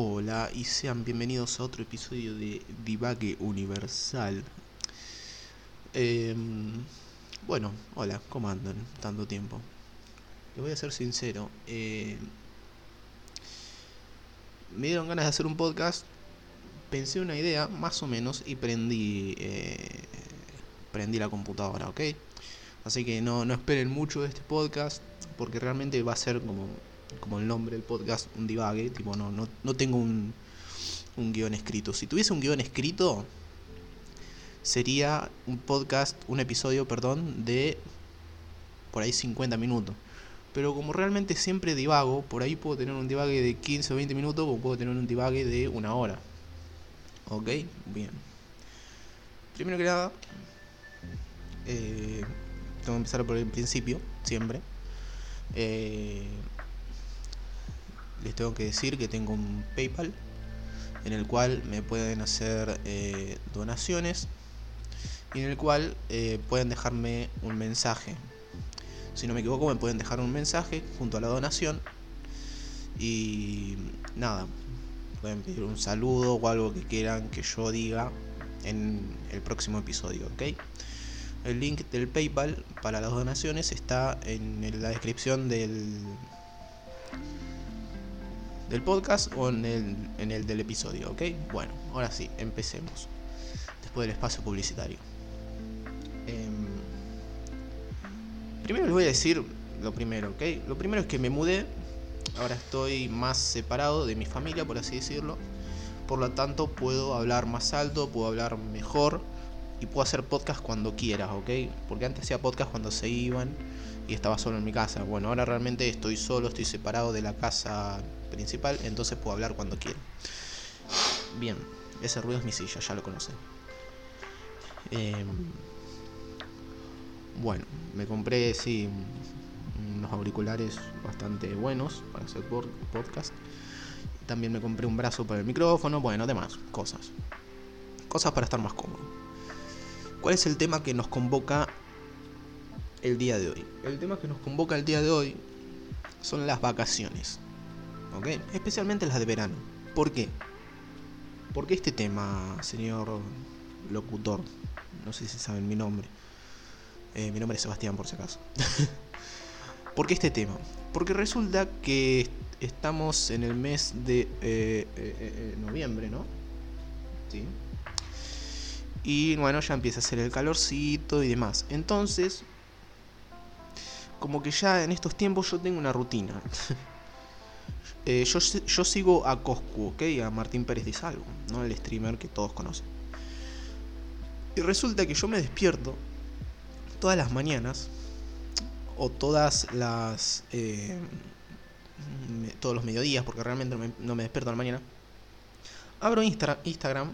Hola y sean bienvenidos a otro episodio de Divague Universal. Em, bueno, hola, ¿cómo andan? Tanto tiempo. Les voy a ser sincero. em, me dieron ganas de hacer un podcast. Pensé una idea, más o menos, y prendí, eh, prendí la computadora, ¿ok? Así que no, no esperen mucho de este podcast, porque realmente va a ser como, como el nombre del podcast, un divague. Tipo, no, no, no tengo un, un guion escrito. Si tuviese un guion escrito, sería un podcast, un episodio, perdón, de por ahí 50 minutos. Pero como realmente siempre divago, por ahí puedo tener un divague de 15 o 20 minutos o puedo tener un divague de una hora. ¿Ok? Bien. Primero que nada, eh, tengo que empezar por el principio, siempre. Eh, les tengo que decir que tengo un PayPal en el cual me pueden hacer eh, donaciones y en el cual eh, pueden dejarme un mensaje. Si no me equivoco, me pueden dejar un mensaje junto a la donación y nada, pueden pedir un saludo o algo que quieran que yo diga en el próximo episodio, ¿ok? El link del PayPal para las donaciones está en la descripción del, del podcast o en el, en el del episodio, ¿ok? Bueno, ahora sí, empecemos. Después del espacio publicitario. Em, primero les voy a decir lo primero, ¿ok? Lo primero es que me mudé. Ahora estoy más separado de mi familia, por así decirlo. Por lo tanto, puedo hablar más alto, puedo hablar mejor y puedo hacer podcast cuando quiera, ¿ok? Porque antes hacía podcast cuando se iban y estaba solo en mi casa. Bueno, ahora realmente estoy solo, estoy separado de la casa principal, entonces puedo hablar cuando quiera. Bien, ese ruido es mi silla, ya lo conocen. Em, bueno, me compré, sí, unos auriculares bastante buenos para hacer podcast. También me compré un brazo para el micrófono, bueno, demás, cosas. Cosas para estar más cómodo. ¿Cuál es el tema que nos convoca el día de hoy? El tema que nos convoca el día de hoy son las vacaciones. ¿Ok? Especialmente las de verano. ¿Por qué? ¿Por qué este tema, señor locutor? No sé si saben mi nombre. Eh, mi nombre es Sebastián, por si acaso. ¿Por qué este tema? Porque resulta que est- estamos en el mes de eh, eh, noviembre, ¿no? Sí. Y bueno, ya empieza a hacer el calorcito y demás. Entonces, como que ya en estos tiempos yo tengo una rutina. Eh, yo, yo sigo a Coscu, ¿ok? A Martín Pérez de Salvo, ¿no? El streamer que todos conocen. Y resulta que yo me despierto todas las mañanas, o todas las. eh, todos los mediodías, porque realmente no me, despierto a la mañana. Abro Instagram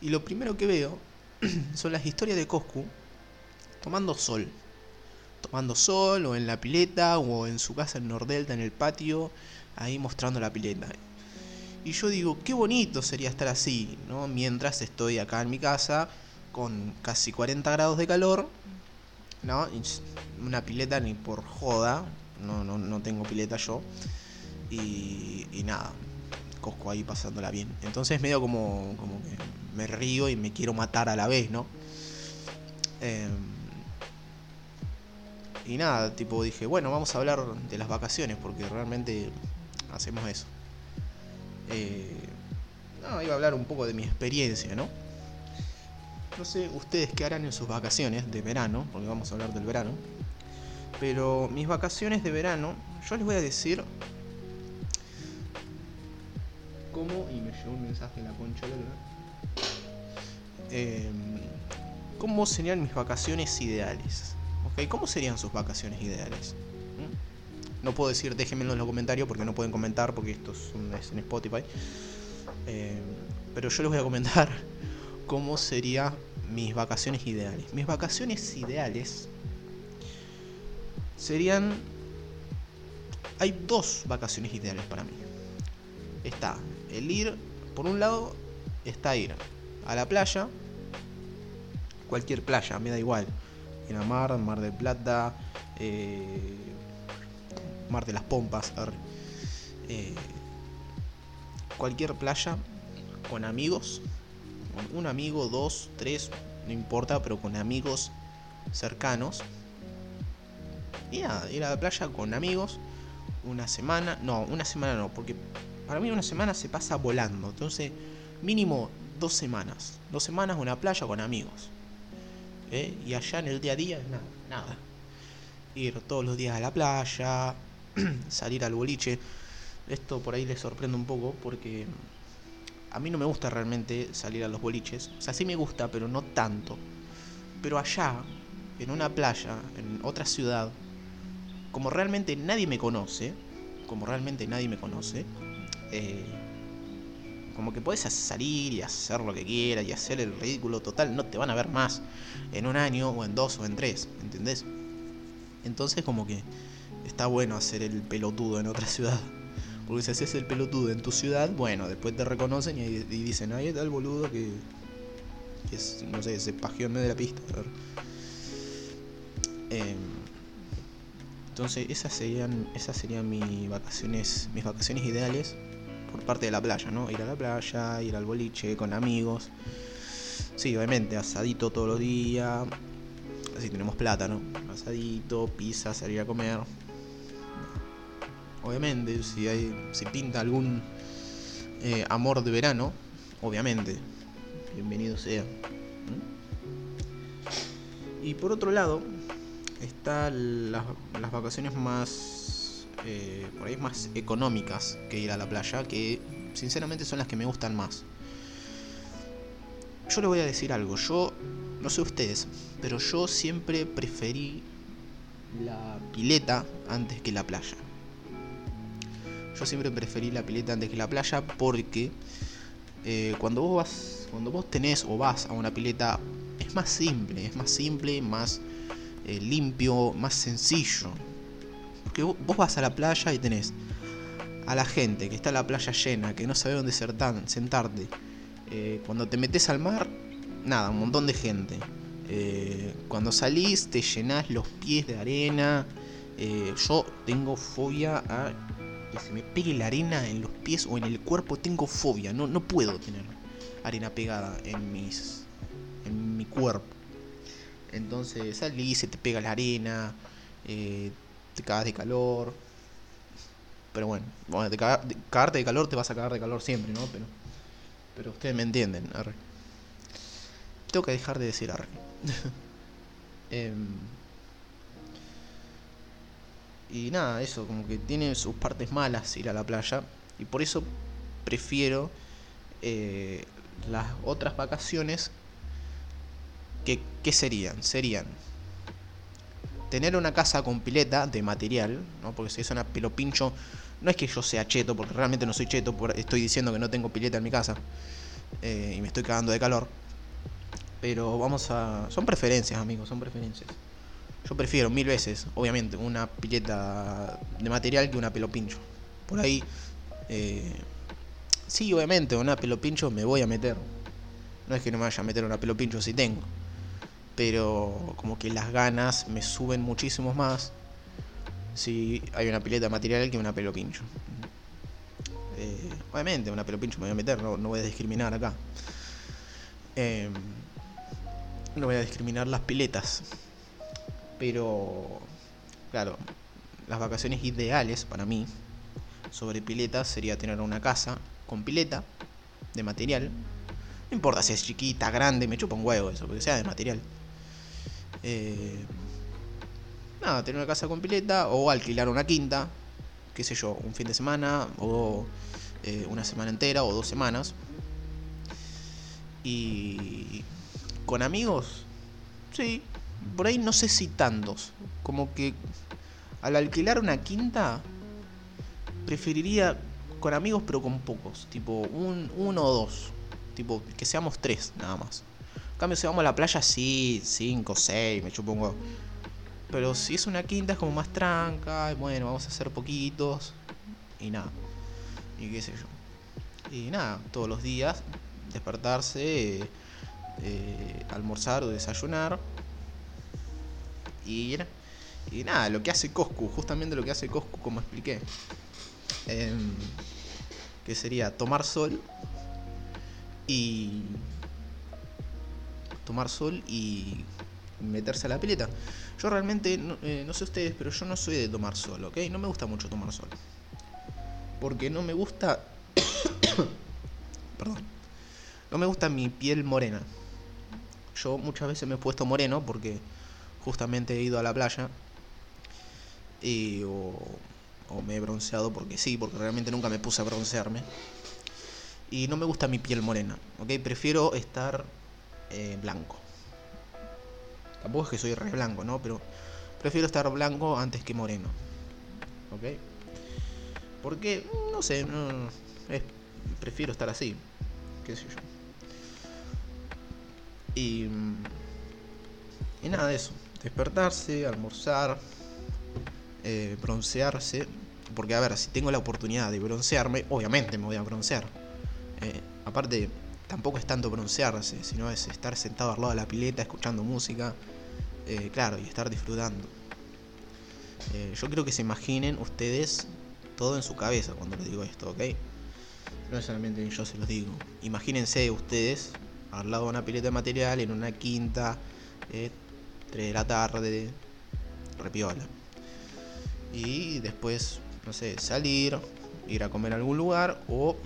y lo primero que veo son las historias de Coscu tomando sol. Tomando sol, o en la pileta, o en su casa en Nordelta, en el patio, ahí mostrando la pileta. Y yo digo, qué bonito sería estar así, ¿no? Mientras estoy acá en mi casa, con casi 40 grados de calor, ¿no? Una pileta ni por joda, no, no, no tengo pileta yo. Y, y nada, Cosco ahí pasándola bien. Entonces medio como, como que me río y me quiero matar a la vez, ¿no? Em, y nada, tipo dije, bueno, vamos a hablar de las vacaciones porque realmente hacemos eso. Eh, no, iba a hablar un poco de mi experiencia, ¿no? No sé ustedes qué harán en sus vacaciones de verano, porque vamos a hablar del verano. Pero mis vacaciones de verano, yo les voy a decir cómo, y me llegó un mensaje en la concha eh, cómo serían mis vacaciones ideales. ¿Ok? ¿Cómo serían sus vacaciones ideales? No puedo decir déjenmelo en los comentarios porque no pueden comentar porque esto es, un- en Spotify. Eh, pero yo les voy a comentar cómo serían mis vacaciones ideales. Mis vacaciones ideales serían... Hay dos vacaciones ideales para mí. Está el ir, por un lado, está ir a la playa, cualquier playa, me da igual. Ir a Mar, Mar del Plata, eh, Mar de las Pompas. Eh, cualquier playa con amigos, con un amigo, dos, tres, no importa, pero con amigos cercanos. Y nada, ir a la playa con amigos una semana, no, una semana no, porque para mí una semana se pasa volando, entonces mínimo dos semanas, dos semanas una playa con amigos. ¿eh? Y allá en el día a día, nada, nada. Ir todos los días a la playa, salir al boliche. Esto por ahí les sorprende un poco porque a mí no me gusta realmente salir a los boliches. O sea, sí me gusta, pero no tanto. Pero allá, en una playa, en otra ciudad, como realmente nadie me conoce, como realmente nadie me conoce, eh, como que puedes salir y hacer lo que quieras y hacer el ridículo total, no te van a ver más en un año o en dos o en tres, ¿entendés? Entonces como que está bueno hacer el pelotudo en otra ciudad. Porque si haces el pelotudo en tu ciudad, bueno, después te reconocen y, dicen, ahí está el boludo que, es, no sé, se pajeó en medio de la pista. Eh, entonces esas serían, esas serían mis vacaciones, mis vacaciones ideales por parte de la playa, ¿no? Ir a la playa, ir al boliche con amigos. Sí, obviamente, asadito todos los días. Así tenemos plata, ¿no? Asadito, pizza, salir a comer obviamente, si hay, si pinta algún eh, amor de verano, obviamente, bienvenido sea. Y por otro lado, están las, vacaciones más, eh, por ahí más económicas que ir a la playa, que sinceramente son las que me gustan más. Yo le voy a decir algo, yo, no sé ustedes, pero yo siempre preferí la pileta antes que la playa. Yo siempre preferí la pileta antes que la playa porque eh, cuando vos vas, cuando vos tenés o vas a una pileta es más simple, es más simple, más eh, limpio, más sencillo. Porque vos vas a la playa y tenés a la gente que está en la playa llena, que no sabe dónde sentarte. Eh, cuando te metes al mar, nada, un montón de gente. cuando salís te llenás los pies de arena. yo tengo fobia a se me pegue la arena en los pies o en el cuerpo, tengo fobia. No, no puedo tener arena pegada en mis. en mi cuerpo. Entonces salís, se te pega la arena, eh, te cagas de calor. Pero bueno, bueno de cagarte de calor te vas a cagar de calor siempre, ¿no? Pero, pero ustedes me entienden, arre. Tengo que dejar de decir arre. eh, y nada, eso, como que tiene sus partes malas ir a la playa. Y por eso prefiero eh, las otras vacaciones. Que, ¿Qué serían? Serían tener una casa con pileta de material, ¿no? Porque si es una pelo pincho, no es que yo sea cheto, porque realmente no soy cheto, estoy diciendo que no tengo pileta en mi casa eh, y me estoy cagando de calor. Pero vamos a... Son preferencias, amigos, son preferencias. Yo prefiero mil veces, obviamente, una pileta de material que una pelo pincho. Por ahí, eh, sí, obviamente, una pelo pincho me voy a meter. No es que no me vaya a meter una pelo pincho si tengo. Pero como que las ganas me suben muchísimo más si hay una pileta de material que una pelo pincho. Eh, obviamente, una pelo pincho me voy a meter, no, voy a discriminar acá. Eh, no voy a discriminar las piletas. Pero, claro, las vacaciones ideales para mí sobre pileta sería tener una casa con pileta de material. No importa si es chiquita, grande, me chupa un huevo eso, porque sea de material. Eh, nada, tener una casa con pileta o alquilar una quinta, qué sé yo, un fin de semana o eh, una semana entera o dos semanas. Y con amigos, sí, por ahí no sé si tantos. Como que al alquilar una quinta, preferiría con amigos pero con pocos. Tipo un, uno o dos. Tipo que seamos tres nada más. En cambio, si vamos a la playa, sí, cinco, seis, me chupo un huevo. Pero si es una quinta es como más tranca, bueno, vamos a hacer poquitos. Y nada. Y qué sé yo. Y nada, todos los días despertarse, eh, almorzar o desayunar y, y nada, lo que hace Coscu, justamente lo que hace Coscu, como expliqué. Em, que sería tomar sol y tomar sol y meterse a la pileta. Yo realmente, no, eh, no sé ustedes, pero yo no soy de tomar sol, ¿ok? No me gusta mucho tomar sol. Porque no me gusta... Perdón. No me gusta mi piel morena. Yo muchas veces me he puesto moreno porque justamente he ido a la playa y, o, o me he bronceado porque sí, porque realmente nunca me puse a broncearme. Y no me gusta mi piel morena, ¿ok? Prefiero estar eh, blanco. Tampoco es que soy re blanco, ¿no? Pero prefiero estar blanco antes que moreno. ¿Ok? Porque, no sé, es- prefiero estar así. ¿Qué sé yo? Y, y nada de eso. Despertarse, almorzar, eh, broncearse. Porque, a ver, si tengo la oportunidad de broncearme, obviamente me voy a broncear. Eh, aparte, tampoco es tanto broncearse, sino es estar sentado al lado de la pileta, escuchando música, eh, claro, y estar disfrutando. Yo creo que se imaginen ustedes todo en su cabeza cuando les digo esto, ¿ok? No solamente yo se los digo. Imagínense ustedes al lado de una pileta de material en una quinta, 3 de la tarde, repiola. Y después, no sé, salir, ir a comer a algún lugar o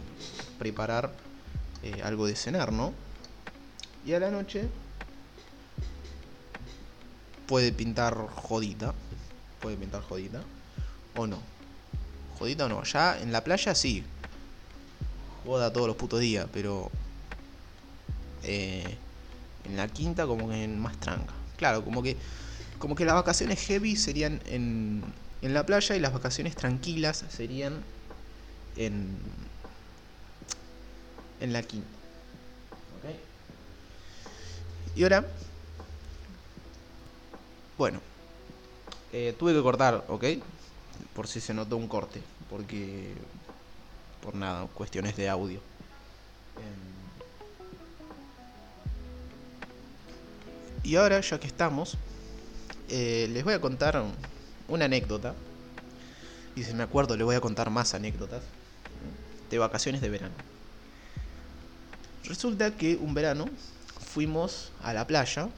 preparar eh, algo de cenar, ¿no? Y a la noche puede pintar jodita, puede pintar jodita o no. Jodita o no, ya en la playa sí. Joda todos los putos días, pero eh, en la quinta como que más tranca. Claro, como que como que las vacaciones heavy serían en, en la playa y las vacaciones tranquilas serían en en la quinta. Y ahora, bueno, eh, tuve que cortar, ¿ok? Por si se notó un corte, porque por nada, cuestiones de audio. Em, Y ahora, ya que estamos, eh, les voy a contar una anécdota. Y si me acuerdo, les voy a contar más anécdotas de vacaciones de verano. Resulta que un verano fuimos a la playa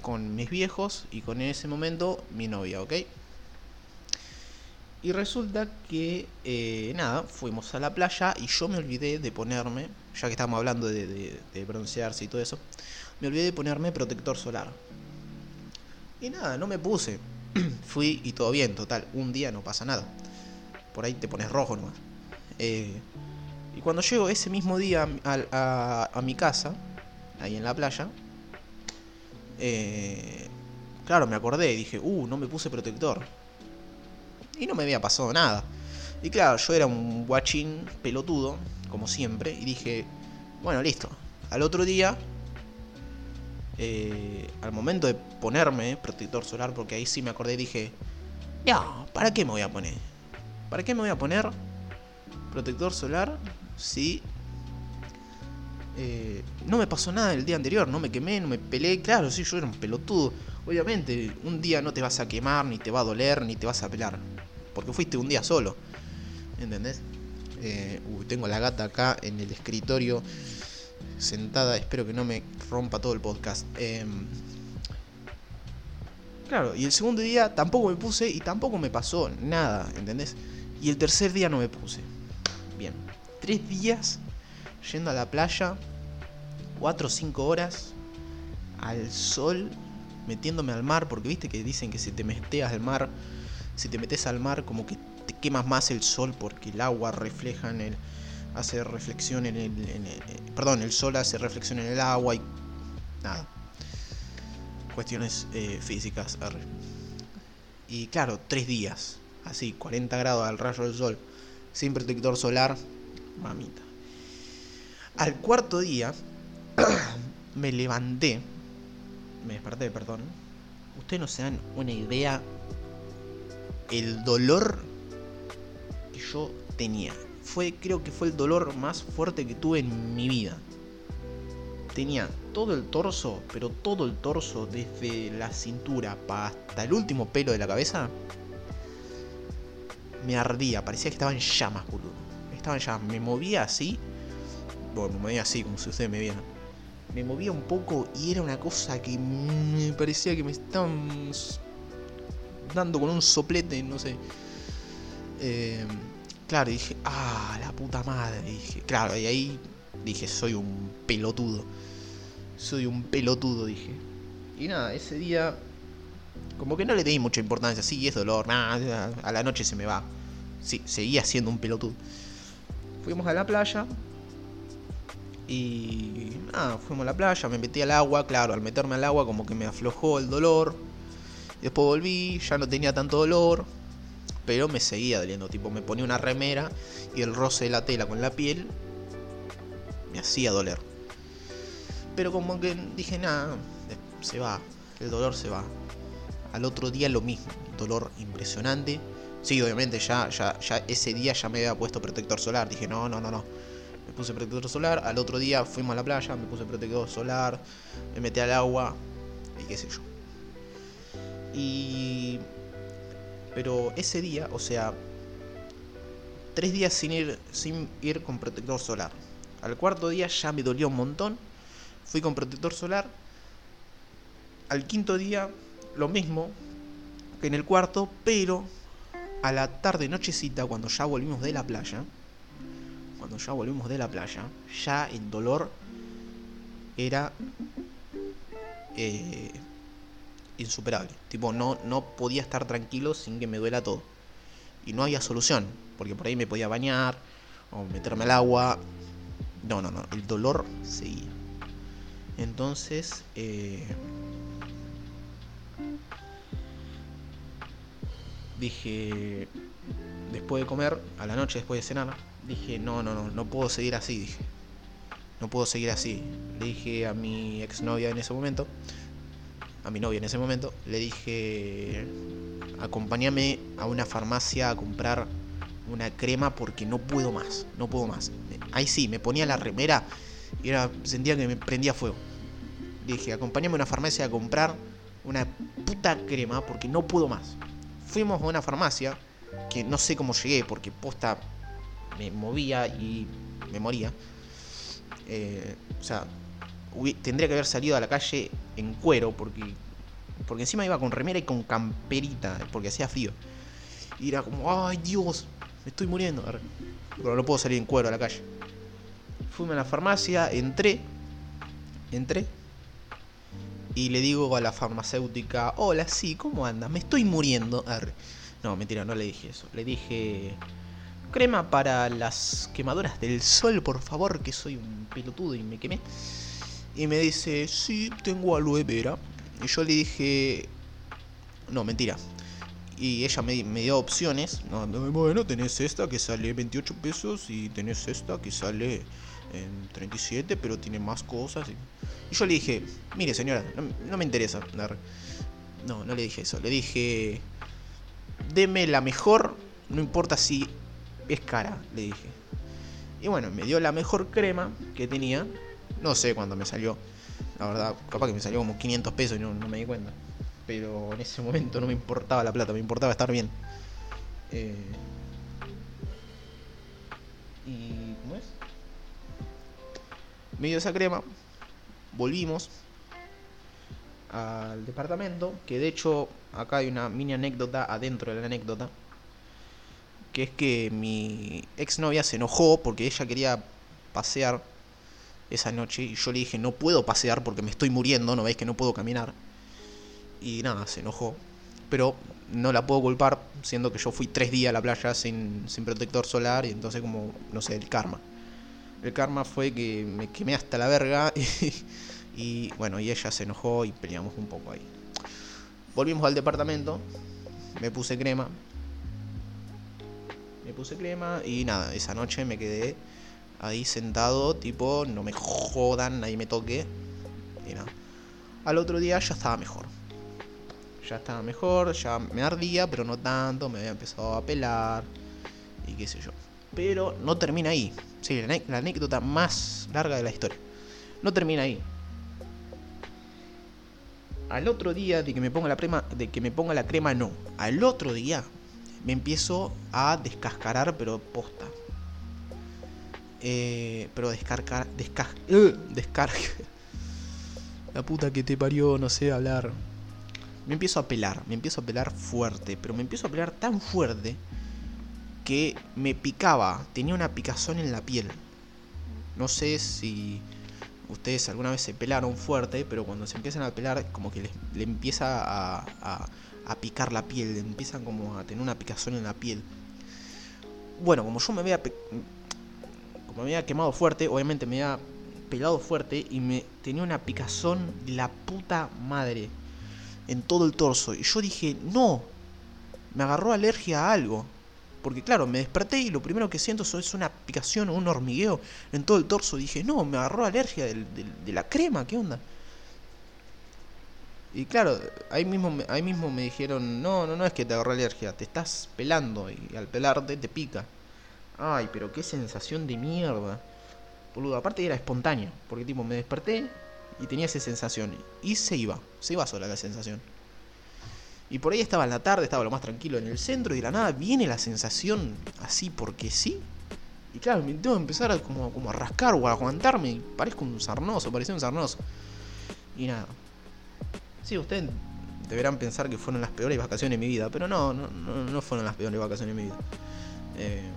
con mis viejos y con en ese momento mi novia, ¿ok? Y resulta que, eh, nada, fuimos a la playa y yo me olvidé de ponerme, ya que estábamos hablando de, de- broncearse y todo eso, me olvidé de ponerme protector solar. Y nada, no me puse. Fui y todo bien, total, un día no pasa nada. Por ahí te pones rojo nomás. Eh, y cuando llego ese mismo día a mi casa, ahí en la playa, eh, claro, me acordé y dije, uh, no me puse protector. Y no me había pasado nada. Y claro, yo era un guachín pelotudo, como siempre, y dije, bueno, listo. Al otro día, eh, al momento de ponerme protector solar, porque ahí sí me acordé, dije, no, ¿para qué me voy a poner? ¿Para qué me voy a poner protector solar si eh, no me pasó nada el día anterior? No me quemé, no me peleé. Claro, sí, yo era un pelotudo. Obviamente, un día no te vas a quemar, ni te va a doler, ni te vas a pelar. Porque fuiste un día solo. ¿Entendés? Eh, tengo la gata acá en el escritorio sentada. Espero que no me rompa todo el podcast. Em, claro, y el segundo día tampoco me puse y tampoco me pasó nada, ¿entendés? Y el tercer día no me puse. Bien, tres días yendo a la playa, cuatro o cinco horas al sol, metiéndome al mar, porque viste que dicen que si te metes al mar, si te metes al mar, como que te quemas más el sol porque el agua refleja en el. hace reflexión en el. eh, perdón, el sol hace reflexión en el agua y. nada. Cuestiones eh, físicas. Y claro, tres días, así, 40 grados al rayo del sol, sin protector solar, mamita. Al cuarto día, me levanté, me desperté, perdón. Ustedes no se dan una idea el dolor que yo tenía. Fue, creo que fue el dolor más fuerte que tuve en mi vida. Tenía todo el torso, pero todo el torso, desde la cintura hasta el último pelo de la cabeza, me ardía, parecía que estaba en llamas, boludo. estaban ya. Me movía así. Bueno, me movía así, como si ustedes me vieran. Me movía un poco y era una cosa que me parecía que me estaban dando con un soplete, no sé. Eh, claro, dije, ah, la puta madre. Dije, claro, y ahí dije, soy un pelotudo. Soy un pelotudo, dije. Y nada, ese día, como que no le di mucha importancia. Sí, es dolor, nada, a la noche se me va. Sí, seguía siendo un pelotudo. Fuimos a la playa. Y nada, fuimos a la playa, me metí al agua. Claro, al meterme al agua, como que me aflojó el dolor. Después volví, ya no tenía tanto dolor pero me seguía doliendo. Tipo, me ponía una remera y el roce de la tela con la piel me hacía doler. Pero como que dije, nada, se va, el dolor se va. Al otro día lo mismo, dolor impresionante. Sí, obviamente ya, ya, ya ese día ya me había puesto protector solar. Dije, no, no, no, no. Me puse protector solar. Al otro día fuimos a la playa, me puse protector solar. Me metí al agua y qué sé yo. Y pero ese día, o sea, tres días sin ir, sin ir con protector solar. Al cuarto día ya me dolió un montón. Fui con protector solar. Al quinto día, lo mismo que en el cuarto, pero a la tarde, nochecita, cuando ya volvimos de la playa, cuando ya volvimos de la playa, ya el dolor era eh, insuperable. Tipo, no, no podía estar tranquilo sin que me duela todo. Y no había solución, porque por ahí me podía bañar o meterme al agua. No, no, no, el dolor seguía. Entonces, eh, dije, después de comer, a la noche, después de cenar, dije, no, no, no, no puedo seguir así, dije. No puedo seguir así. Le dije a mi exnovia en ese momento, a mi novia en ese momento, le dije, acompáñame a una farmacia a comprar una crema porque no puedo más, no puedo más. Ahí sí, me ponía la remera y era, sentía que me prendía fuego. Dije, acompáñame a una farmacia a comprar una puta crema porque no puedo más. Fuimos a una farmacia que no sé cómo llegué porque posta me movía y me moría. Eh, o sea, tendría que haber salido a la calle en cuero porque porque encima iba con remera y con camperita porque hacía frío. Y era como, ay Dios, me estoy muriendo. Pero no puedo salir en cuero a la calle. Fui a la farmacia, entré, entré y le digo a la farmacéutica, hola, sí, ¿cómo andas? Me estoy muriendo. No, mentira, no le dije eso. Le dije, crema para las quemaduras del sol, por favor, que soy un pelotudo y me quemé. Y me dice, sí, tengo aloe vera. Y yo le dije, no, mentira. Y ella me, dio opciones. No, bueno, tenés esta que sale 28 pesos y tenés esta que sale en 37, pero tiene más cosas. Y, yo le dije, mire señora, no, me interesa. No, no le dije eso. Le dije, deme la mejor, no importa si es cara, le dije. Y bueno, me dio la mejor crema que tenía no sé cuándo me salió. La verdad, capaz que me salió como 500 pesos y no, me di cuenta. Pero en ese momento no me importaba la plata, me importaba estar bien. Eh, y. ¿Cómo es? Me dio esa crema. Volvimos al departamento. Que de hecho, acá hay una mini anécdota adentro de la anécdota. Que es que mi exnovia se enojó porque ella quería pasear esa noche y yo le dije, no puedo pasear porque me estoy muriendo, no veis que no puedo caminar. Y nada, se enojó. Pero no la puedo culpar, siendo que yo fui tres días a la playa sin, sin protector solar y entonces como, no sé, el karma. El karma fue que me quemé hasta la verga y, bueno, y ella se enojó y peleamos un poco ahí. Volvimos al departamento, me puse crema. Me puse crema y nada, esa noche me quedé ahí sentado, tipo, no me jodan, nadie me toque. Y nada. Al otro día ya estaba mejor. Ya estaba mejor, ya me ardía, pero no tanto, me había empezado a pelar y qué sé yo. Pero no termina ahí. Sí, la, anécdota más larga de la historia. No termina ahí. Al otro día de que me ponga la crema, de que me ponga la crema no. Al otro día me empiezo a descascarar, pero posta Eh, pero descargar. Descarga. Uh, descarga. La puta que te parió, no sé hablar. Me empiezo a pelar, me empiezo a pelar fuerte, pero me empiezo a pelar tan fuerte que me picaba, tenía una picazón en la piel. No sé si ustedes alguna vez se pelaron fuerte, pero cuando se empiezan a pelar, como que le empieza a, a, picar la piel, empiezan como a tener una picazón en la piel. Bueno, como yo me había, como me había quemado fuerte, obviamente me había pelado fuerte y me tenía una picazón de la puta madre en todo el torso. Y yo dije, no, me agarró alergia a algo. Porque claro, me desperté y lo primero que siento es una picación o un hormigueo en todo el torso. Dije, no, me agarró alergia de la crema, ¿qué onda? Y claro, ahí mismo, ahí mismo me dijeron, no, no, no es que te agarró alergia, te estás pelando y al pelarte te pica. Ay, pero qué sensación de mierda. Boludo, aparte era espontáneo, porque tipo me desperté y tenía esa sensación. Y se iba, se iba sola la sensación. Y por ahí estaba en la tarde, estaba lo más tranquilo en el centro y de la nada viene la sensación así porque sí. Y claro, me tengo que empezar a como, como a rascar o a aguantarme. Parezco un sarnoso, parecía un sarnoso. Y nada. Sí, ustedes deberán pensar que fueron las peores vacaciones de mi vida, pero no, no, no, fueron las peores vacaciones de mi vida. Eh,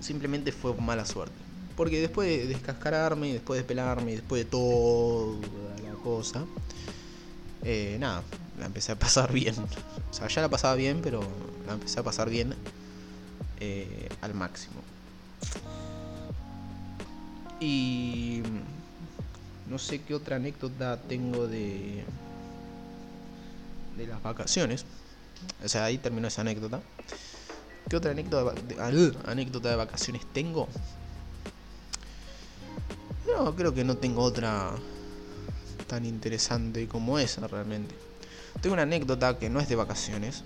simplemente fue mala suerte. Porque después de descascararme, después de pelarme, después de toda la cosa, eh, nada, la empecé a pasar bien. O sea, ya la pasaba bien, pero la empecé a pasar bien eh, al máximo. Y no sé qué otra anécdota tengo de de las vacaciones. O sea, ahí terminó esa anécdota. ¿Qué otra anécdota de, anécdota de vacaciones tengo? No, creo que no tengo otra tan interesante como esa realmente. Tengo una anécdota que no es de vacaciones,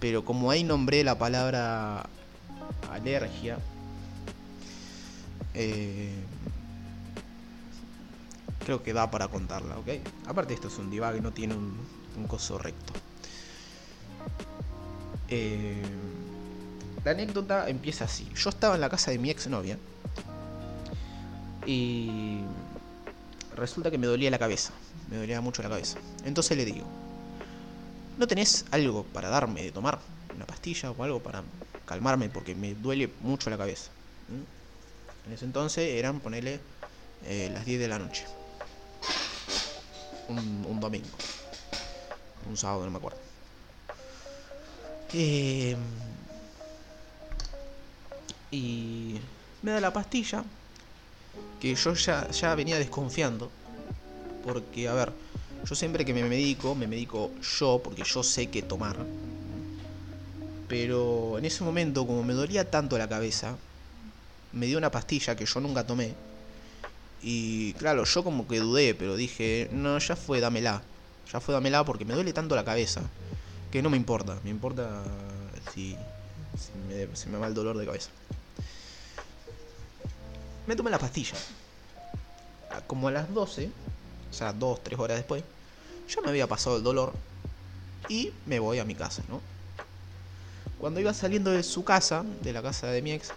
pero como ahí nombré la palabra alergia, eh, creo que da para contarla, ¿ok? Aparte esto es un divag, no tiene un, un coso recto. Eh, la anécdota empieza así. Yo estaba en la casa de mi exnovia y resulta que me dolía la cabeza. Me dolía mucho la cabeza. Entonces le digo, ¿no tenés algo para darme de tomar? Una pastilla o algo para calmarme porque me duele mucho la cabeza. En ese entonces eran, ponerle eh, las 10 de la noche. un domingo un sábado, no me acuerdo. Eh, y me da la pastilla, que yo ya, ya venía desconfiando, porque, a ver, yo siempre que me medico, me medico yo, porque yo sé qué tomar. Pero en ese momento, como me dolía tanto la cabeza, me dio una pastilla que yo nunca tomé. Y claro, yo como que dudé, pero dije, no, ya fue, dámela. Ya fue dámela porque me duele tanto la cabeza que no me importa. Me importa si, si me, va el dolor de cabeza. Me tomé la pastilla. Como a las 12, o sea, 2, 3 horas después, ya me había pasado el dolor y me voy a mi casa, ¿no? Cuando iba saliendo de su casa, de la casa de mi ex,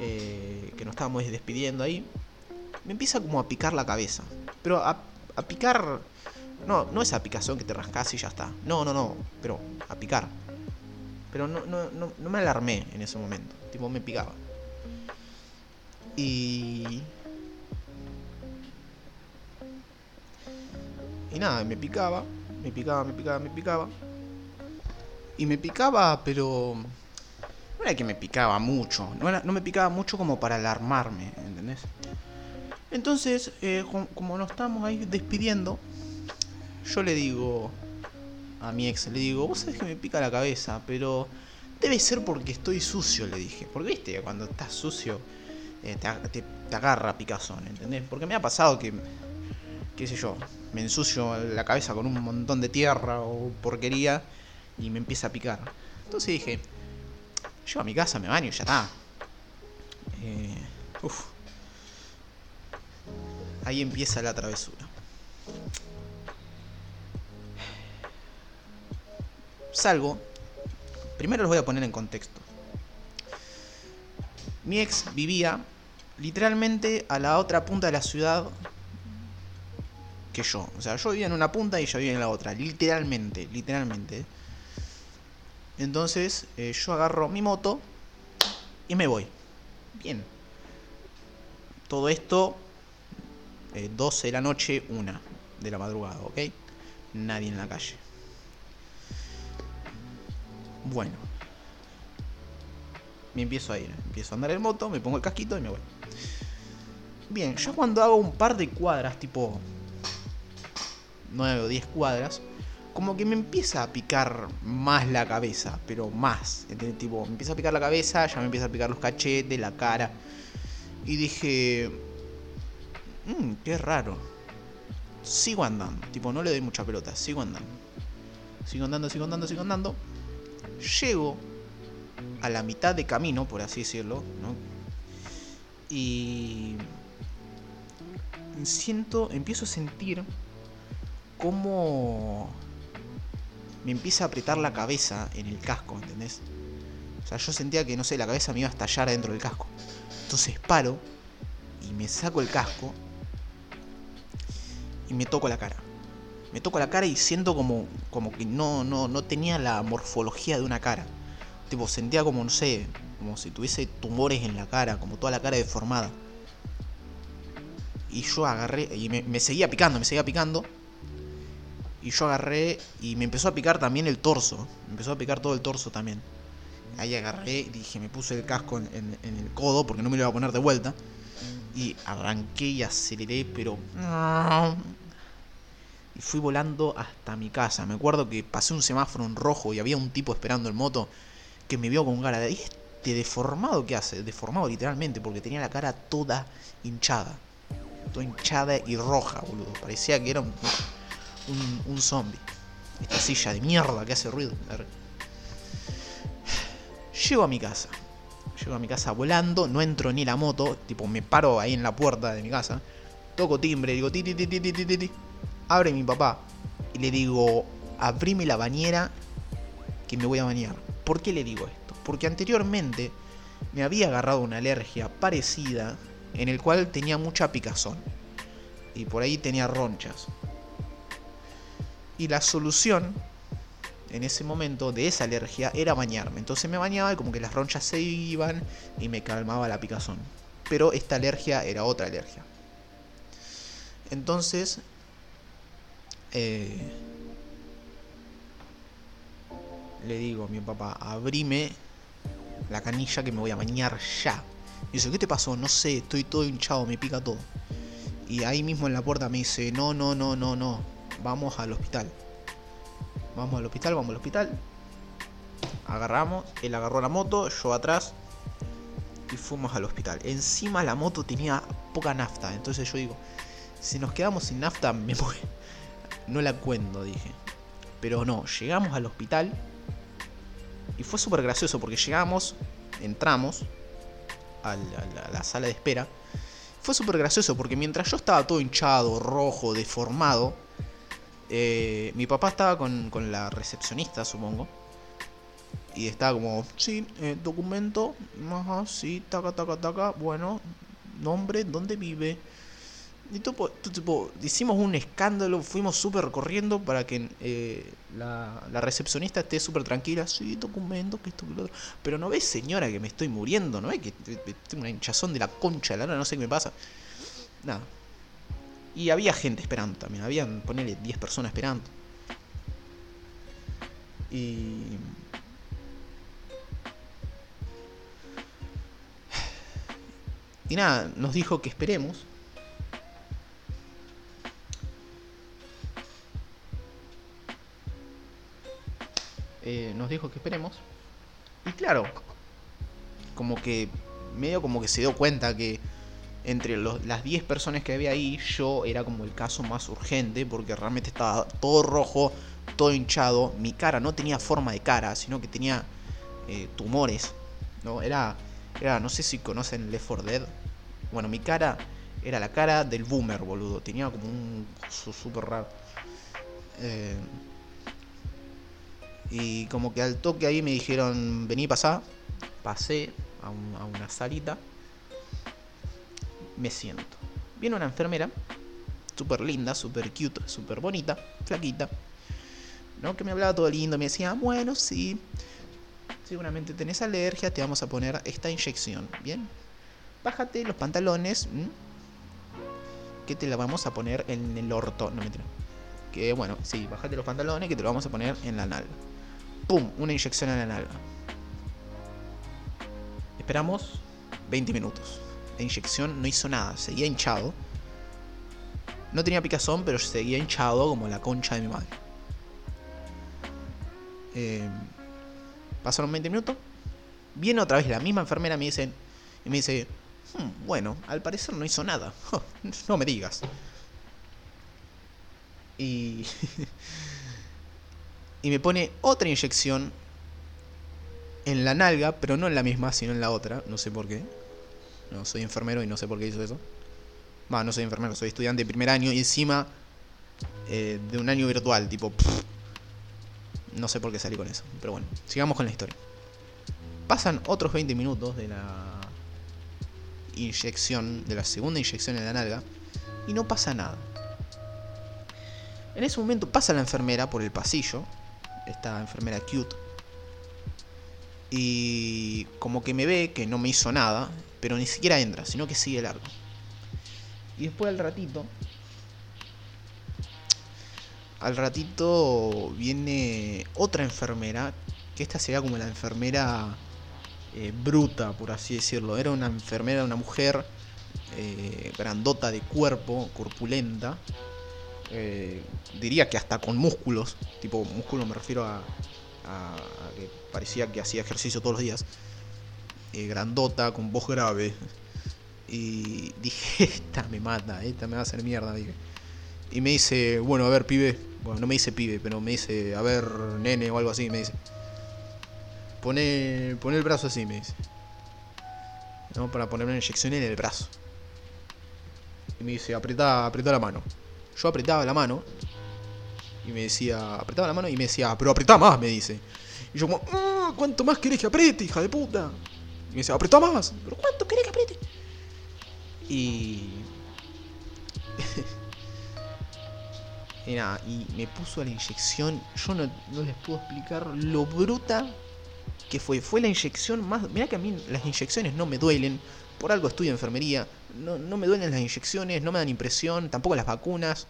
eh, que nos estábamos despidiendo ahí, me empieza como a picar la cabeza. Pero a, a picar no, no esa picazón que te rascas y ya está. No, no, no. Pero a picar. Pero no, no, no, no me alarmé en ese momento. Tipo, me picaba. Y... Y nada, me picaba, me picaba, me picaba, me picaba. Y me picaba, pero... No era que me picaba mucho. No, era, no me picaba mucho como para alarmarme, ¿entendés? Entonces, eh, como nos estamos ahí despidiendo, yo le digo a mi ex, le digo, vos sabés que me pica la cabeza, pero debe ser porque estoy sucio, le dije. Porque viste, cuando estás sucio eh, te, agarra picazón, ¿entendés? Porque me ha pasado que, qué sé yo, me ensucio la cabeza con un montón de tierra o porquería y me empieza a picar. Entonces dije, yo a mi casa me baño y ya está. Eh, Ahí empieza la travesura. Salgo, primero los voy a poner en contexto. Mi ex vivía literalmente a la otra punta de la ciudad que yo. O sea, yo vivía en una punta y ella vivía en la otra. Literalmente, literalmente. Entonces eh, yo agarro mi moto y me voy. Bien. Todo esto, 12 eh, de la noche, 1 de la madrugada, ¿ok? Nadie en la calle. Bueno. Me empiezo a ir. Empiezo a andar en moto, me pongo el casquito y me voy. Bien, yo cuando hago un par de cuadras, tipo 9 o 10 cuadras, como que me empieza a picar más la cabeza, pero más. ¿entendés? Tipo, me empieza a picar la cabeza, ya me empieza a picar los cachetes, la cara. Y dije, mmm, qué raro. Sigo andando, tipo, no le doy mucha pelota, sigo andando. Sigo andando, sigo andando, sigo andando. Llego a la mitad de camino, por así decirlo, ¿no? Y siento, empiezo a sentir como me empieza a apretar la cabeza en el casco, ¿entendés? O sea, yo sentía que, no sé, la cabeza me iba a estallar dentro del casco. Entonces paro y me saco el casco y me toco la cara. Me toco la cara y siento como, como que no, no, no tenía la morfología de una cara. Tipo, sentía como, no sé, como si tuviese tumores en la cara, como toda la cara deformada. Y yo agarré, y me, me seguía picando, me seguía picando. Y yo agarré y me empezó a picar también el torso. Me empezó a picar todo el torso también. Ahí agarré y dije, me puse el casco en, el codo porque no me lo iba a poner de vuelta. Y arranqué y aceleré, pero... Y fui volando hasta mi casa. Me acuerdo que pasé un semáforo en rojo y había un tipo esperando en moto que me vio con cara de... Este deformado que hace, deformado literalmente, porque tenía la cara toda hinchada. Toda hinchada y roja, boludo. Parecía que era un un, un zombie. Esta silla de mierda que hace ruido. Llego a mi casa. Llego a mi casa volando, no entro ni la moto, tipo me paro ahí en la puerta de mi casa, toco timbre, digo ti ti ti ti ti ti, ti. Abre mi papá y le digo, abrime la bañera que me voy a bañar. ¿Por qué le digo esto? Porque anteriormente me había agarrado una alergia parecida en el cual tenía mucha picazón y por ahí tenía ronchas. Y la solución en ese momento de esa alergia era bañarme. Entonces me bañaba y como que las ronchas se iban y me calmaba la picazón. Pero esta alergia era otra alergia. Entonces... Eh, le digo a mi papá, abrime la canilla que me voy a bañar ya. Y dice, ¿qué te pasó? No sé, estoy todo hinchado, me pica todo. Y ahí mismo en la puerta me dice, no, no, no, no, no vamos al hospital. Vamos al hospital, vamos al hospital. Agarramos, él agarró la moto, yo atrás. Y fuimos al hospital. Encima la moto tenía poca nafta. Entonces yo digo, si nos quedamos sin nafta, me muero. No la cuento, dije. Pero no, llegamos al hospital. Y fue súper gracioso porque llegamos, entramos a la sala de espera. Fue súper gracioso porque mientras yo estaba todo hinchado, rojo, deformado, eh, mi papá estaba con, la recepcionista, supongo. Y estaba como, sí, eh, documento, ajá, sí, taca, taca, taca, bueno, nombre, dónde vive. Y tipo, tipo hicimos un escándalo, fuimos súper corriendo para que eh, la, recepcionista esté súper tranquila. Sí, documento, que esto, que lo otro. Pero no ves, señora, que me estoy muriendo, ¿no ves? Que tengo una hinchazón de la concha de la lana, no sé qué me pasa. Nada, y había gente esperando también, habían, ponerle 10 personas esperando. Y nada, nos dijo que esperemos. Eh, nos dijo que esperemos. Y claro, como que medio como que se dio cuenta que entre las 10 personas que había ahí, yo era como el caso más urgente porque realmente estaba todo rojo, todo hinchado. Mi cara no tenía forma de cara, sino que tenía eh, tumores. ¿no? Era, era, no sé si conocen Left 4 Dead. Bueno, mi cara era la cara del boomer, boludo. Tenía como un súper raro. Eh, y como que al toque ahí me dijeron, vení, pasá. Pasé a, una salita me siento. Viene una enfermera, súper linda, súper cute, súper bonita, flaquita, ¿no? Que me hablaba todo lindo, me decía, bueno, sí, seguramente tenés alergia, te vamos a poner esta inyección, ¿bien? Bájate los pantalones, que te la vamos a poner en el orto, no. Que bueno, sí, bájate los pantalones que te lo vamos a poner en la nalga. ¡Pum! Una inyección en la nalga. Esperamos 20 minutos. La inyección no hizo nada, seguía hinchado. No tenía picazón, pero seguía hinchado como la concha de mi madre. Eh, pasaron 20 minutos. Viene otra vez la misma enfermera me dice, y me dice, hmm, bueno, al parecer no hizo nada. no me digas. Y, y me pone otra inyección en la nalga, pero no en la misma, sino en la otra. No sé por qué. No soy enfermero y no sé por qué hizo eso. Va, no soy enfermero, soy estudiante de primer año y encima eh, de un año virtual, tipo... no sé por qué salí con eso. Pero bueno, sigamos con la historia. Pasan otros 20 minutos de la inyección, de la segunda inyección en la nalga, y no pasa nada. En ese momento pasa la enfermera por el pasillo, esta enfermera cute, y como que me ve que no me hizo nada, pero ni siquiera entra, sino que sigue largo. Y después al ratito, al ratito viene otra enfermera, que esta sería como la enfermera eh, bruta, por así decirlo. Era una enfermera, una mujer eh, grandota de cuerpo, corpulenta. Eh, diría que hasta con músculos, tipo músculo me refiero a, que parecía que hacía ejercicio todos los días. grandota, con voz grave. Y dije, esta me mata, esta me va a hacer mierda, dije. Y me dice, bueno, a ver, pibe. Bueno, no me dice pibe, pero me dice, a ver, nene o algo así, me dice. Pone, el brazo así, me dice. ¿no? Para ponerme una inyección en el brazo. Y me dice, apretá, apretá la mano. Yo apretaba la mano. Y me decía, apretaba la mano y me decía, pero apretá más, me dice. Y yo como, ah, ¿cuánto más querés que apriete, hija de puta? Y me dice, apretá más. ¿Pero cuánto querés que apriete? Y... y nada, y me puso la inyección. Yo no, no les puedo explicar lo bruta que fue, fue la inyección más... Mira que a mí las inyecciones no me duelen, por algo estudio enfermería, no, no me duelen las inyecciones, no me dan impresión, tampoco las vacunas.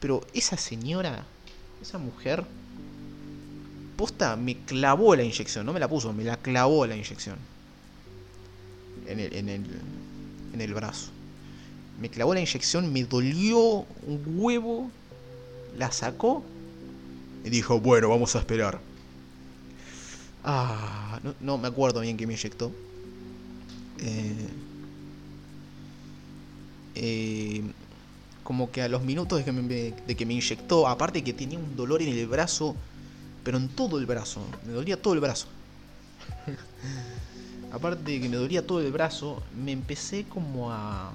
Pero esa señora, esa mujer, posta, me clavó la inyección, no me la puso, me la clavó la inyección. En el, en el, en el brazo. Me clavó la inyección, me dolió un huevo, la sacó y dijo, bueno, vamos a esperar. Ah, no, me acuerdo bien que me inyectó. Eh, eh, como que a los minutos de que, me, de que me inyectó, aparte que tenía un dolor en el brazo, pero en todo el brazo, me dolía todo el brazo. aparte de que me dolía todo el brazo, me empecé como a...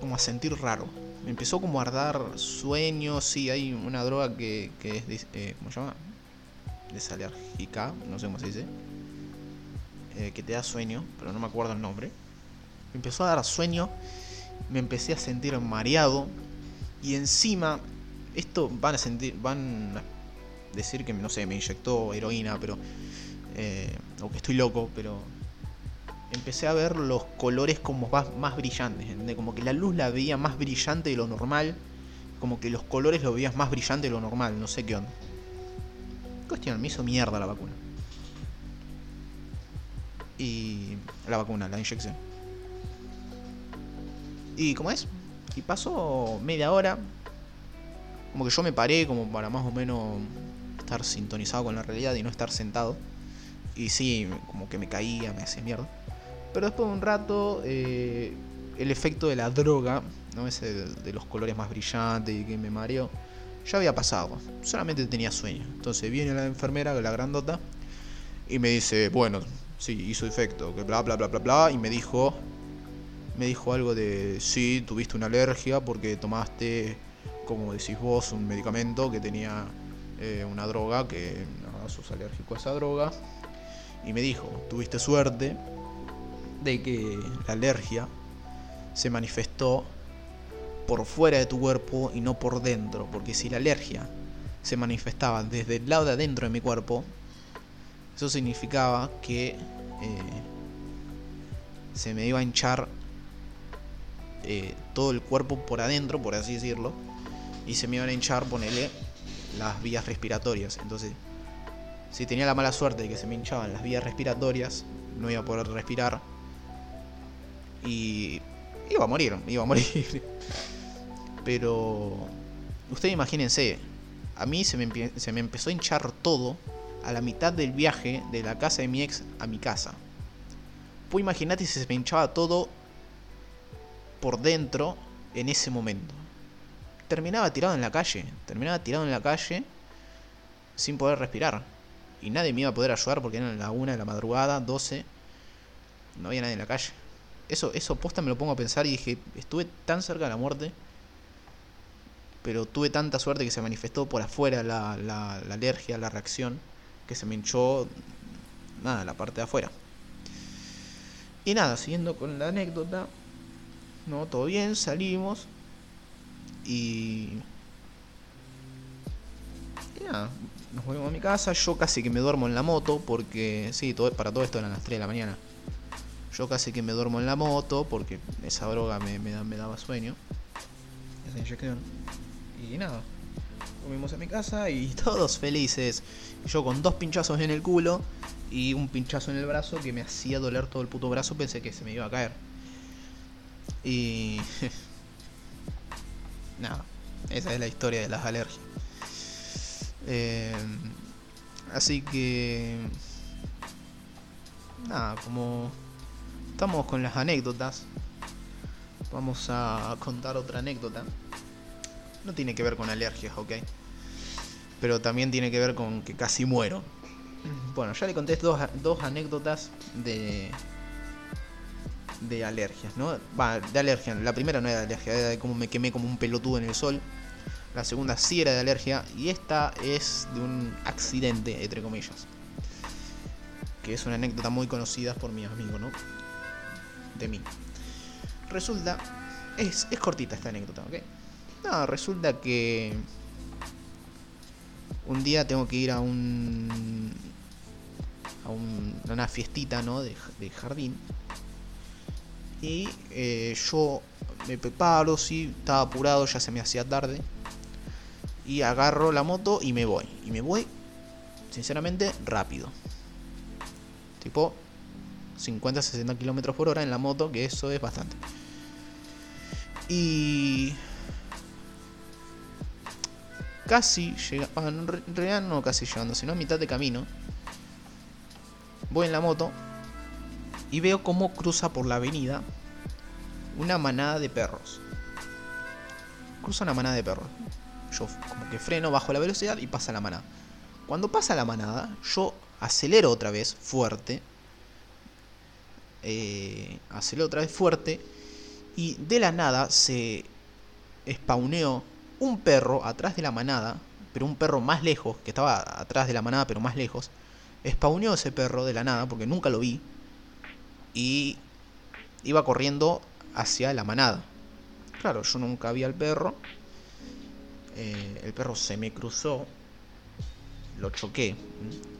como a sentir raro. Me empezó como a dar sueños, sí, hay una droga que, que es... Eh, ¿Cómo se llama? Desalérgica, no sé cómo se dice, eh, que te da sueño, pero no me acuerdo el nombre. Me empezó a dar sueño, me empecé a sentir mareado y encima, esto van a sentir, van a decir que no sé, me inyectó heroína, pero eh, o que estoy loco, pero empecé a ver los colores como más, más brillantes, como que la luz la veía más brillante de lo normal, como que los colores los veías más brillante de lo normal, no sé qué onda. Cuestión, me hizo mierda la vacuna. Y. La vacuna, la inyección. Y como es, y pasó media hora. Como que yo me paré como para más o menos estar sintonizado con la realidad y no estar sentado. Y sí, como que me caía, me hacía mierda. Pero después de un rato, eh, el efecto de la droga, ¿no? Ese de, de los colores más brillantes y que me mareó ya había pasado, solamente tenía sueño. Entonces viene la enfermera, la grandota, y me dice, bueno, sí, hizo efecto, que bla, bla, bla, bla, bla, y me dijo, me dijo algo de, sí, tuviste una alergia porque tomaste, como decís vos, un medicamento que tenía eh, una droga, que no sos alérgico a esa droga, y me dijo, tuviste suerte, de que la alergia se manifestó por fuera de tu cuerpo y no por dentro. Porque si la alergia se manifestaba desde el lado de adentro de mi cuerpo, eso significaba que eh, se me iba a hinchar eh, todo el cuerpo por adentro, por así decirlo, y se me iban a hinchar, ponele, las vías respiratorias. Entonces, si tenía la mala suerte de que se me hinchaban las vías respiratorias, no iba a poder respirar y iba a morir, iba a morir. Pero ustedes imagínense, a mí se me, empezó a hinchar todo a la mitad del viaje de la casa de mi ex a mi casa. Pues imagínate si se me hinchaba todo por dentro en ese momento. Terminaba tirado en la calle, terminaba tirado en la calle sin poder respirar. Y nadie me iba a poder ayudar porque eran la una de la madrugada, 12. No había nadie en la calle. Eso, eso posta me lo pongo a pensar y dije, estuve tan cerca de la muerte. Pero tuve tanta suerte que se manifestó por afuera la, alergia, la reacción, que se me hinchó, nada, la parte de afuera. Y nada, siguiendo con la anécdota, no, todo bien, salimos y... y nada, nos volvemos a mi casa, yo casi que me duermo en la moto porque, sí, todo, para todo esto eran las 3 de la mañana. Yo casi que me duermo en la moto porque esa droga me, me, daba sueño. Esa inyección. Y nada, volvimos a mi casa y todos felices. Yo con dos pinchazos en el culo y un pinchazo en el brazo que me hacía doler todo el puto brazo, pensé que se me iba a caer. Y... nada, esa es la historia de las alergias. Eh, así que... Nada, como estamos con las anécdotas, vamos a contar otra anécdota. No tiene que ver con alergias, ok. Pero también tiene que ver con que casi muero. Bueno, ya le conté dos, dos anécdotas de, de alergias, ¿no? Va, de alergia. La primera no era de alergia, era de cómo me quemé como un pelotudo en el sol. La segunda sí era de alergia. Y esta es de un accidente, entre comillas. Que es una anécdota muy conocida por mis amigos, ¿no? De mí. Resulta. Es, es cortita esta anécdota, ¿ok? No, resulta que. Un día tengo que ir a un. a, un, a una fiestita, ¿no? De, jardín y eh, yo me preparo, sí, estaba apurado, ya se me hacía tarde. Y agarro la moto y me voy. Y me voy, sinceramente, rápido. Tipo 50-60 kilómetros por hora en la moto, que eso es bastante. Y casi llega, ah, en realidad no casi llegando, sino a mitad de camino. Voy en la moto y veo cómo cruza por la avenida una manada de perros. Cruza una manada de perros. Yo como que freno, bajo la velocidad y pasa la manada. Cuando pasa la manada, yo acelero otra vez fuerte. Eh, acelero otra vez fuerte. Y de la nada se spawneó un perro atrás de la manada. Pero un perro más lejos, que estaba atrás de la manada pero más lejos. Spawneó ese perro de la nada porque nunca lo vi y iba corriendo hacia la manada. Claro, yo nunca vi al perro. Eh, el perro se me cruzó. Lo choqué.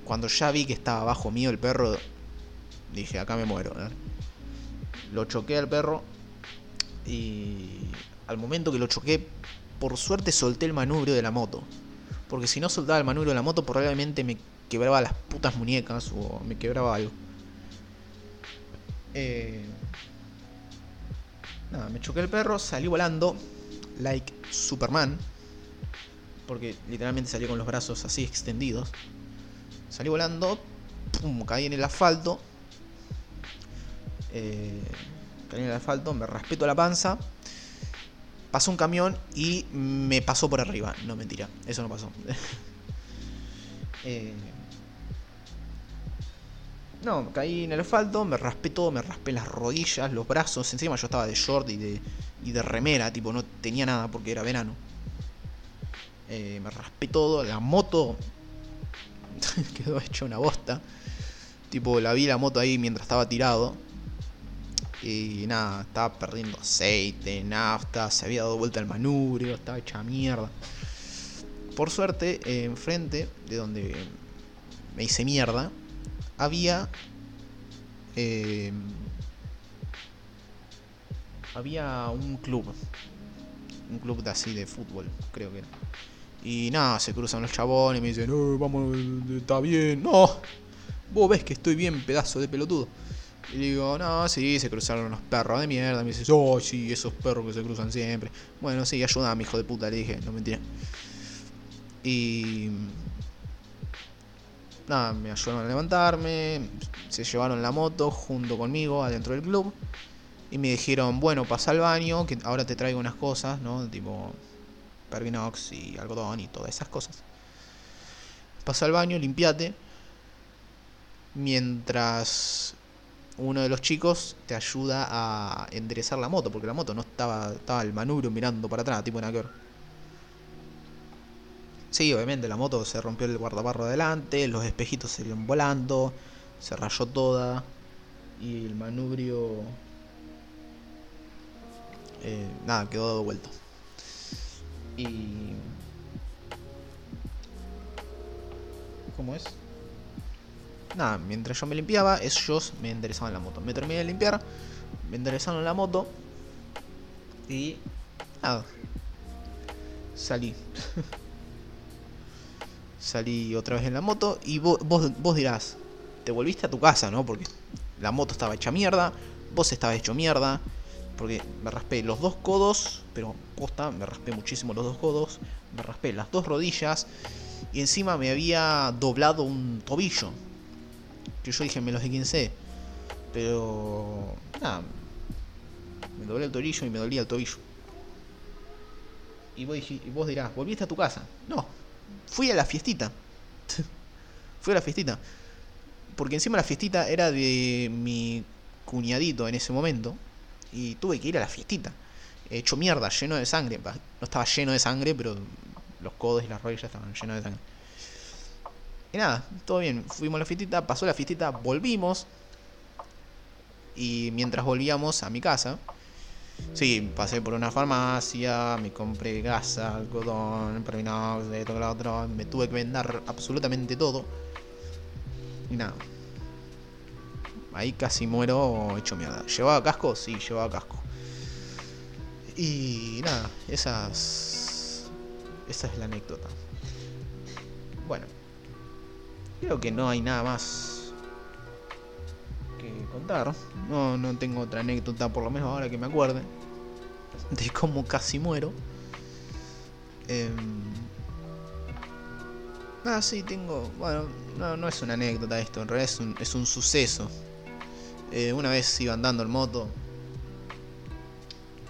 Cuando ya vi que estaba abajo mío el perro, dije, acá me muero. ¿eh? Lo choqué al perro. Y al momento que lo choqué, por suerte solté el manubrio de la moto. Porque si no soltaba el manubrio de la moto, probablemente me quebraba las putas muñecas o me quebraba algo. Eh, nada, me choqué el perro, salí volando, like Superman, porque literalmente salió con los brazos así extendidos. Salí volando, pum, caí en el asfalto. Eh, caí en el asfalto, me respeto la panza. Pasó un camión y me pasó por arriba. No, mentira, eso no pasó. eh, no, caí en el asfalto, me raspé todo, me raspé las rodillas, los brazos. Encima yo estaba de short y de, y de remera, tipo, no tenía nada porque era verano. Eh, me raspé todo, la moto quedó hecha una bosta. Tipo, la vi la moto ahí mientras estaba tirado. Y nada, estaba perdiendo aceite, nafta, se había dado vuelta el manubrio, estaba hecha mierda. Por suerte, enfrente de donde me hice mierda, había. Eh, había un club. Un club de así de fútbol, creo que era. Y nada, se cruzan los chabones y me dicen, oh, vamos, está bien. No, vos ves que estoy bien, pedazo de pelotudo. Y digo, no, sí, se cruzaron unos perros de mierda. Me dice, oh, sí, esos perros que se cruzan siempre. Bueno, sí, ayúdame, hijo de puta, le dije, no mentira. Y. Nada, me ayudaron a levantarme. Se llevaron la moto junto conmigo adentro del club. Y me dijeron, bueno, pasa al baño, que ahora te traigo unas cosas, ¿no? Tipo Pervinox y algodón y todas esas cosas. Pasa al baño, limpiate. Mientras uno de los chicos te ayuda a enderezar la moto, porque la moto no estaba, estaba el manubrio mirando para atrás, tipo aquel. Sí, obviamente la moto se rompió el guardabarro adelante, los espejitos se iban volando, se rayó toda y el manubrio eh, nada, quedó dado vuelto. Y ¿cómo es? Nada, mientras yo me limpiaba, ellos me enderezaban la moto. Me terminé de limpiar, me enderezaron la moto y nada, salí. salí otra vez en la moto y vos, vos, dirás, te volviste a tu casa, ¿no? Porque la moto estaba hecha mierda, vos estabas hecho mierda, porque me raspé los dos codos, pero costa, me raspé muchísimo los dos codos, me raspé las dos rodillas y encima me había doblado un tobillo que yo dije me los 15. Pero. Nada. Me doblé el tobillo y me dolía el tobillo. Y vos, y vos dirás, ¿volviste a tu casa? No. Fui a la fiestita. Fui a la fiestita. Porque encima la fiestita era de mi cuñadito en ese momento. Y tuve que ir a la fiestita. Hecho mierda, lleno de sangre. No estaba lleno de sangre, pero los codos y las rodillas estaban llenos de sangre. Y nada, todo bien. Fuimos a la fiestita, pasó la fiestita, volvimos. Y mientras volvíamos a mi casa, sí, pasé por una farmacia, me compré gasa, algodón, pervinox, de todo lo otro. Me tuve que vender absolutamente todo. Y nada. Ahí casi muero hecho mierda. ¿Llevaba casco? Sí, llevaba casco. Y nada, esas. Esa es la anécdota. Bueno. Creo que no hay nada más que contar. No, no tengo otra anécdota, por lo menos ahora que me acuerde, de cómo casi muero. Eh... Ah, sí, tengo. Bueno, no, no es una anécdota esto, en realidad es un, es un suceso. Eh, una vez iba andando en moto.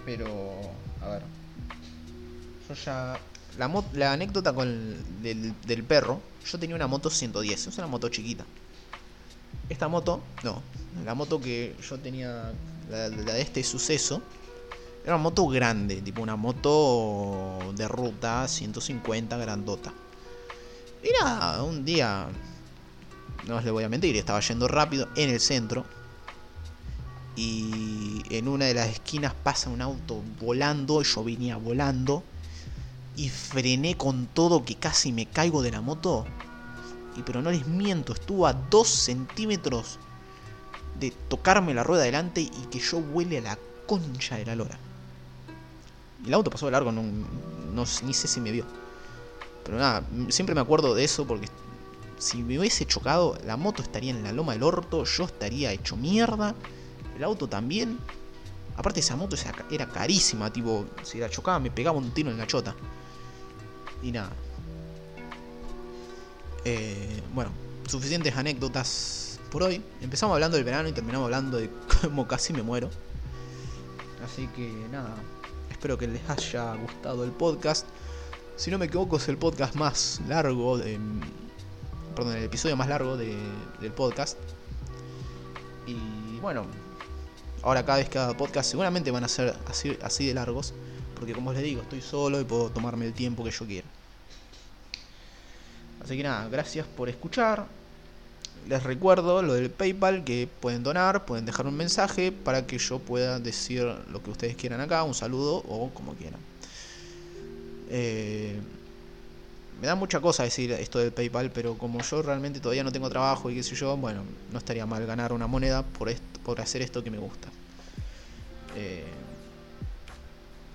Pero. A ver. Yo ya. La, la anécdota con el, del perro yo tenía una moto 110, es una moto chiquita. Esta moto, no, la moto que yo tenía, la, de este suceso, era una moto grande, tipo una moto de ruta 150 grandota. Y nada, un día, no os le voy a mentir, estaba yendo rápido en el centro. Y en una de las esquinas pasa un auto volando, yo venía volando y frené con todo que casi me caigo de la moto. Y pero no les miento, estuvo a 2 centímetros de tocarme la rueda delante y que yo huele a la concha de la lora. El auto pasó largo, no, no, ni sé si me vio. Pero nada, siempre me acuerdo de eso porque si me hubiese chocado, la moto estaría en la loma del orto, yo estaría hecho mierda, el auto también. Aparte esa moto era carísima, tipo, si la chocaba me pegaba un tiro en la chota. Y nada. Eh, bueno, suficientes anécdotas por hoy. Empezamos hablando del verano y terminamos hablando de cómo casi me muero. Así que nada, espero que les haya gustado el podcast. Si no me equivoco es el podcast más largo, de, perdón, el episodio más largo del podcast. Y bueno, ahora cada vez que haga podcast seguramente van a ser así, así de largos. Porque como les digo, estoy solo y puedo tomarme el tiempo que yo quiera. Así que nada, gracias por escuchar. les recuerdo lo del PayPal, que pueden donar, pueden dejar un mensaje para que yo pueda decir lo que ustedes quieran acá, un saludo o como quieran. Eh, me da mucha cosa decir esto del PayPal, pero como yo realmente todavía no tengo trabajo y qué sé yo, bueno, no estaría mal ganar una moneda por, por hacer esto que me gusta. Eh,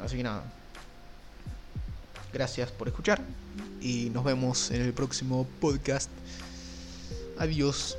así que nada. Gracias por escuchar y nos vemos en el próximo podcast. Adiós.